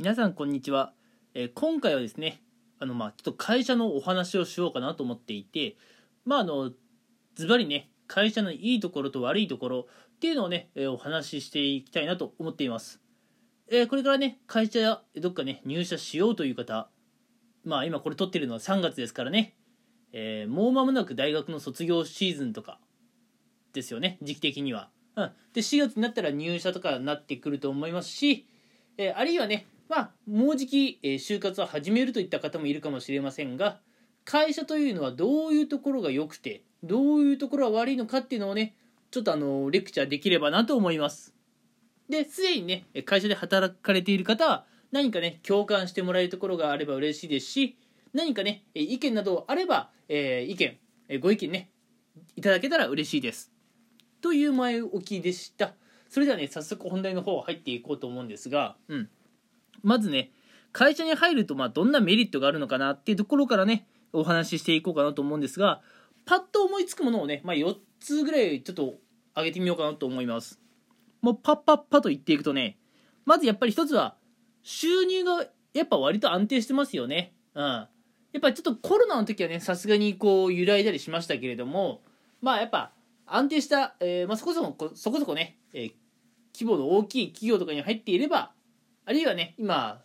皆さんこんにちは、えー今回はですねあのまあちょっと会社のお話をしようかなと思っていてまああのズバリね会社のいいところと悪いところっていうのをね、えーお話ししていきたいなと思っています、えーこれからね会社やどっかね入社しようという方まあ今これ撮ってるのは3月ですからね、えもう間もなく大学の卒業シーズンとかですよね時期的には、うん、で4月になったら入社とかになってくると思いますし、えーあるいはねまあもうじき、えー就活を始めるといった方もいるかもしれませんが会社というのはどういうところが良くてどういうところが悪いのかっていうのをねちょっとあのレクチャーできればなと思います。ですでにね会社で働かれている方は何かね共感してもらえるところがあれば嬉しいですし何かね意見などあれば、えー意見えご意見ねいただけたら嬉しいです。という前置きでした。それではね早速本題の方入っていこうと思うんですが、うん、まずね会社に入るとまあどんなメリットがあるのかなっていうところからねお話ししていこうかなと思うんですがパッと思いつくものをね、まあ、4つぐらいちょっと挙げてみようかなと思います。もうパッパッパと言っていくとねまずやっぱり一つは収入がやっぱ割と安定してますよね。うん。やっぱちょっとコロナの時はねさすがにこう揺らいだりしましたけれどもまあやっぱ安定した、えーまあ、そこそこそこそこね、えー規模の大きい企業とかに入っていればあるいはね今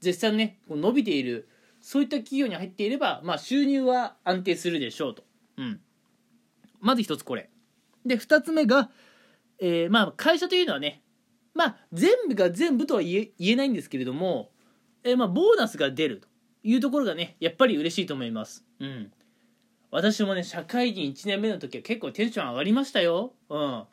絶賛ねこう伸びているそういった企業に入っていれば、まあ、収入は安定するでしょうと、うん、まず一つこれ。で二つ目が、えーまあ、会社というのはねまあ全部が全部とは言え言えないんですけれども、えーまあ、ボーナスが出るというところがねやっぱり嬉しいと思います、うん、私もね社会人1年目の時は結構テンション上がりましたよ、うん、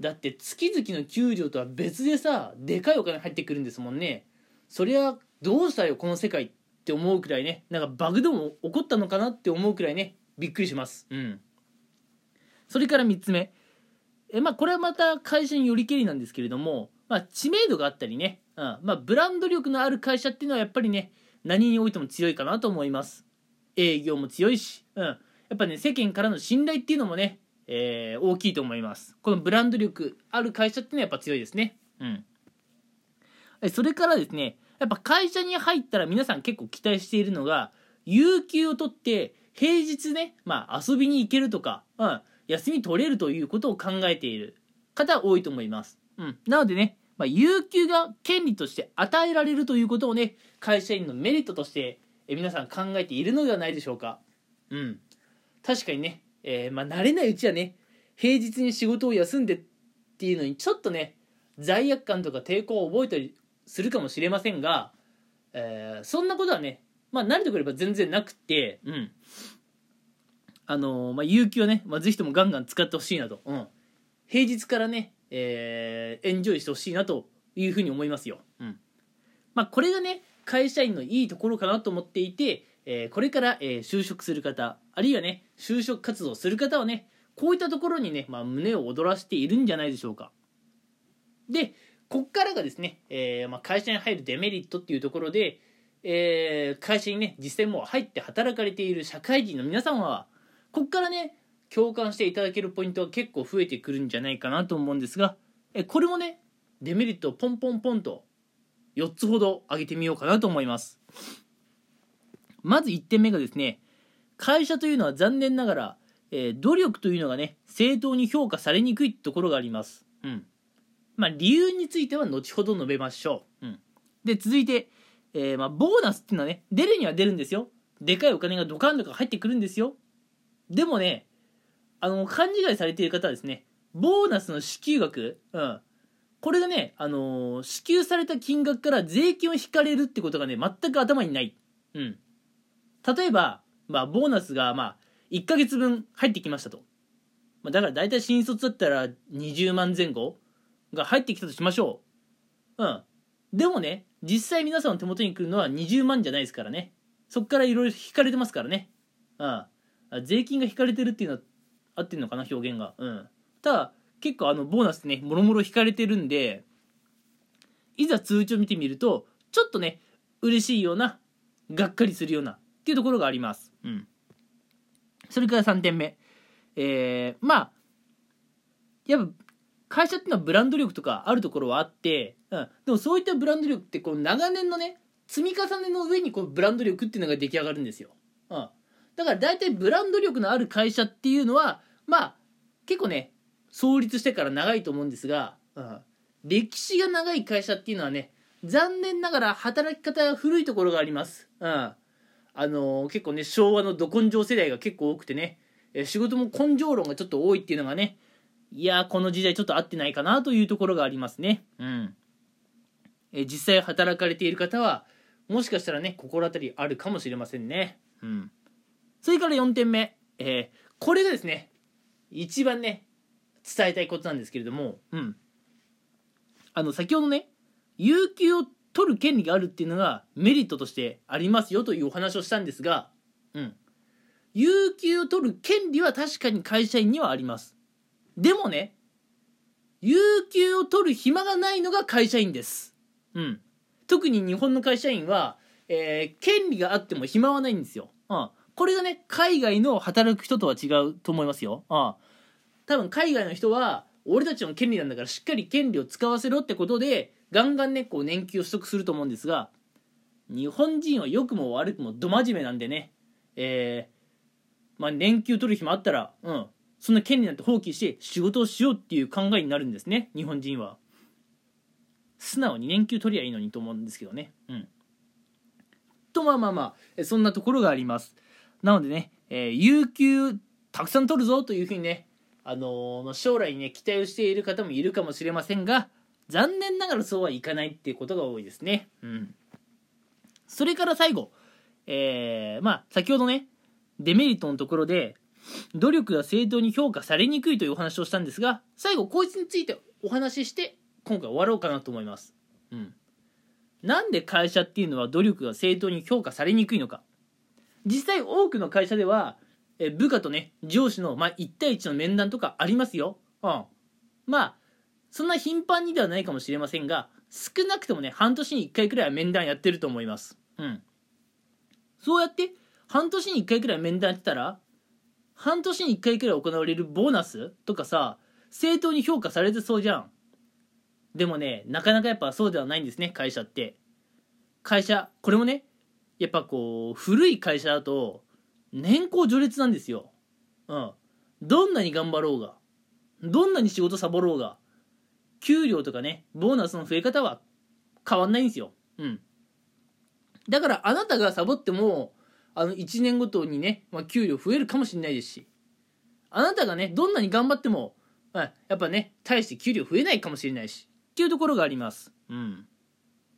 だって月々の給料とは別でさでかいお金入ってくるんですもんね。そりゃどうしたよこの世界って思うくらいね。なんかバグでも起こったのかなって思うくらいね。びっくりします。うん。それから3つ目。えまあこれはまた会社によりけりなんですけれども、まあ、知名度があったりね、うん。まあ、ブランド力のある会社っていうのはやっぱりね何においても強いかなと思います。営業も強いし、うん、やっぱね世間からの信頼っていうのもね、えー大きいと思います。このブランド力ある会社っていうのはやっぱ強いですね。うん。それからですねやっぱ会社に入ったら皆さん結構期待しているのが有給を取って平日ね、まあ、遊びに行けるとか、うん、休み取れるということを考えている方多いと思います、うん、なのでね、まあ、有給が権利として与えられるということをね会社員のメリットとして皆さん考えているのではないでしょうか。うん。確かにね、えーまあ、慣れないうちはね平日に仕事を休んでっていうのにちょっとね罪悪感とか抵抗を覚えたりするかもしれませんが、えーそんなことはね、まあ、慣れてくれば全然なくって、うん。あのーまあ、有給はね、まあ、ぜひともガンガン使ってほしいなと、うん。平日からね、えーエンジョイしてほしいなというふうに思いますよ。うん。まあ、これがね、会社員のいいところかなと思っていて、えーこれから、えー就職する方、あるいはね、就職活動する方はね、こういったところにね、まあ、胸を躍らせているんじゃないでしょうか。で、こっからがですね、えーまあ、会社に入るデメリットっていうところで、えー会社にね、実際もう入って働かれている社会人の皆さんは、こっからね、共感していただけるポイントが結構増えてくるんじゃないかなと思うんですが、えこれもね、デメリットをポンポンポンと4つほど挙げてみようかなと思います。まず1点目がですね、会社というのは残念ながら、えー努力というのがね、正当に評価されにくいところがあります。うん。まあ、理由については後ほど述べましょう。うん、で続いて、えーまあ、ボーナスっていうのはね出るには出るんですよでかいお金がドカンとか入ってくるんですよでもねあの勘違いされている方はですねボーナスの支給額、うん、これがね、あのー支給された金額から税金を引かれるってことがね全く頭にない、うん、例えば、まあ、ボーナスが、まあ、1ヶ月分入ってきましたと、まあ、だから大体新卒だったら20万前後が入ってきたとしましょう。うん。でもね、実際皆さんの手元に来るのは20万じゃないですからね。そっからいろいろ引かれてますからね。うん。税金が引かれてるっていうのは合ってんのかな、表現が。うん。ただ、結構あの、ボーナスってね、もろもろ引かれてるんで、いざ通知を見てみると、ちょっとね、嬉しいような、がっかりするような、っていうところがあります。うん。それから3点目。えー、まあ、やっぱ会社っていうのはブランド力とかあるところはあって、うん、でもそういったブランド力ってこう長年のね積み重ねの上にこうブランド力っていうのが出来上がるんですよ、うん、だから大体ブランド力のある会社っていうのはまあ結構ね創立してから長いと思うんですが、うん、歴史が長い会社っていうのはね残念ながら働き方が古いところがあります、うん、あのー、結構ね昭和のど根性世代が結構多くてねえ仕事も根性論がちょっと多いっていうのがねいやこの時代ちょっと合ってないかなというところがありますね。うん。え実際働かれている方はもしかしたらね心当たりあるかもしれませんね。うん。それから4点目、えー、これがですね一番ね伝えたいことなんですけれどもうん。あの先ほどね有給を取る権利があるっていうのがメリットとしてありますよというお話をしたんですがうん。有給を取る権利は確かに会社員にはあります。でもね有給を取る暇がないのが会社員です。うん。特に日本の会社員は、えー、権利があっても暇はないんですよ、うん、これがね海外の働く人とは違うと思いますよ、うん、多分海外の人は俺たちの権利なんだからしっかり権利を使わせろってことでガンガンねこう年金を取得すると思うんですが日本人は良くも悪くもど真面目なんでねえまあ、年給取る日もあったら、うん、そんな権利なんて放棄して仕事をしようっていう考えになるんですね日本人は。素直に年給取りゃいいのにと思うんですけどね。うん。とまあまあまあそんなところがあります。なのでね、えー、有給たくさん取るぞというふうにねあのー、将来にね期待をしている方もいるかもしれませんが残念ながらそうはいかないっていうことが多いですねうんそれから最後えー、まあ先ほどねデメリットのところで努力が正当に評価されにくいというお話をしたんですが最後こいつについてお話しして今回終わろうかなと思います。うん。なんで会社っていうのは努力が正当に評価されにくいのか。実際多くの会社ではえ部下とね上司の、まあ、1対1の面談とかありますよ。うん。まあそんな頻繁にではないかもしれませんが少なくともね半年に1回くらいは面談やってると思います。うん。そうやって半年に1回くらい面談やってたら半年に1回くらい行われるボーナスとかさ正当に評価されてそうじゃんでもねなかなかやっぱそうではないんですね会社って会社これもねやっぱこう古い会社だと年功序列なんですようんどんなに頑張ろうがどんなに仕事サボろうが給料とかねボーナスの増え方は変わんないんですよ。うん。だからあなたがサボってもあの1年ごとにね、まあ、給料増えるかもしれないですしあなたがねどんなに頑張っても、まあ、やっぱね大して給料増えないかもしれないしっていうところがあります。うん。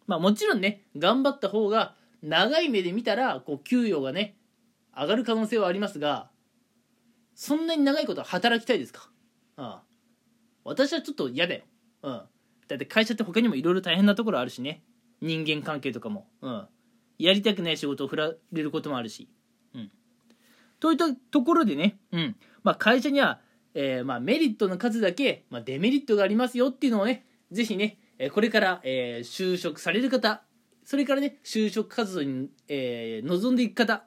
まあもちろんね頑張った方が長い目で見たらこう給与がね上がる可能性はありますがそんなに長いこと働きたいですか？ああ。私はちょっと嫌だよ。うんだって会社って他にもいろいろ大変なところあるしね人間関係とかもうんやりたくない仕事を振られることもあるし。うん。といったところでね、うん。まあ、会社には、えー、まあ、メリットの数だけ、まあ、デメリットがありますよっていうのをね、ぜひね、これから、えー、就職される方、それからね、就職活動に、えー、望んでいく方、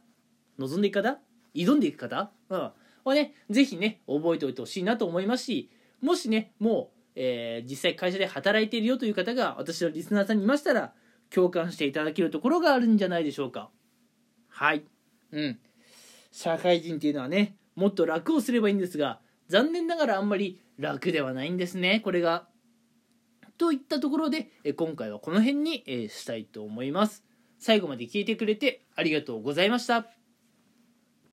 望んでいく方挑んでいく方、うん、はね、ぜひね、覚えておいてほしいなと思いますし、もしね、もう、えー、実際会社で働いているよという方が私のリスナーさんにいましたら、共感していただけるところがあるんじゃないでしょうか。はい。うん。社会人っていうのはねもっと楽をすればいいんですが残念ながらあんまり楽ではないんですねこれが。といったところで今回はこの辺にしたいと思います。最後まで聞いてくれてありがとうございました。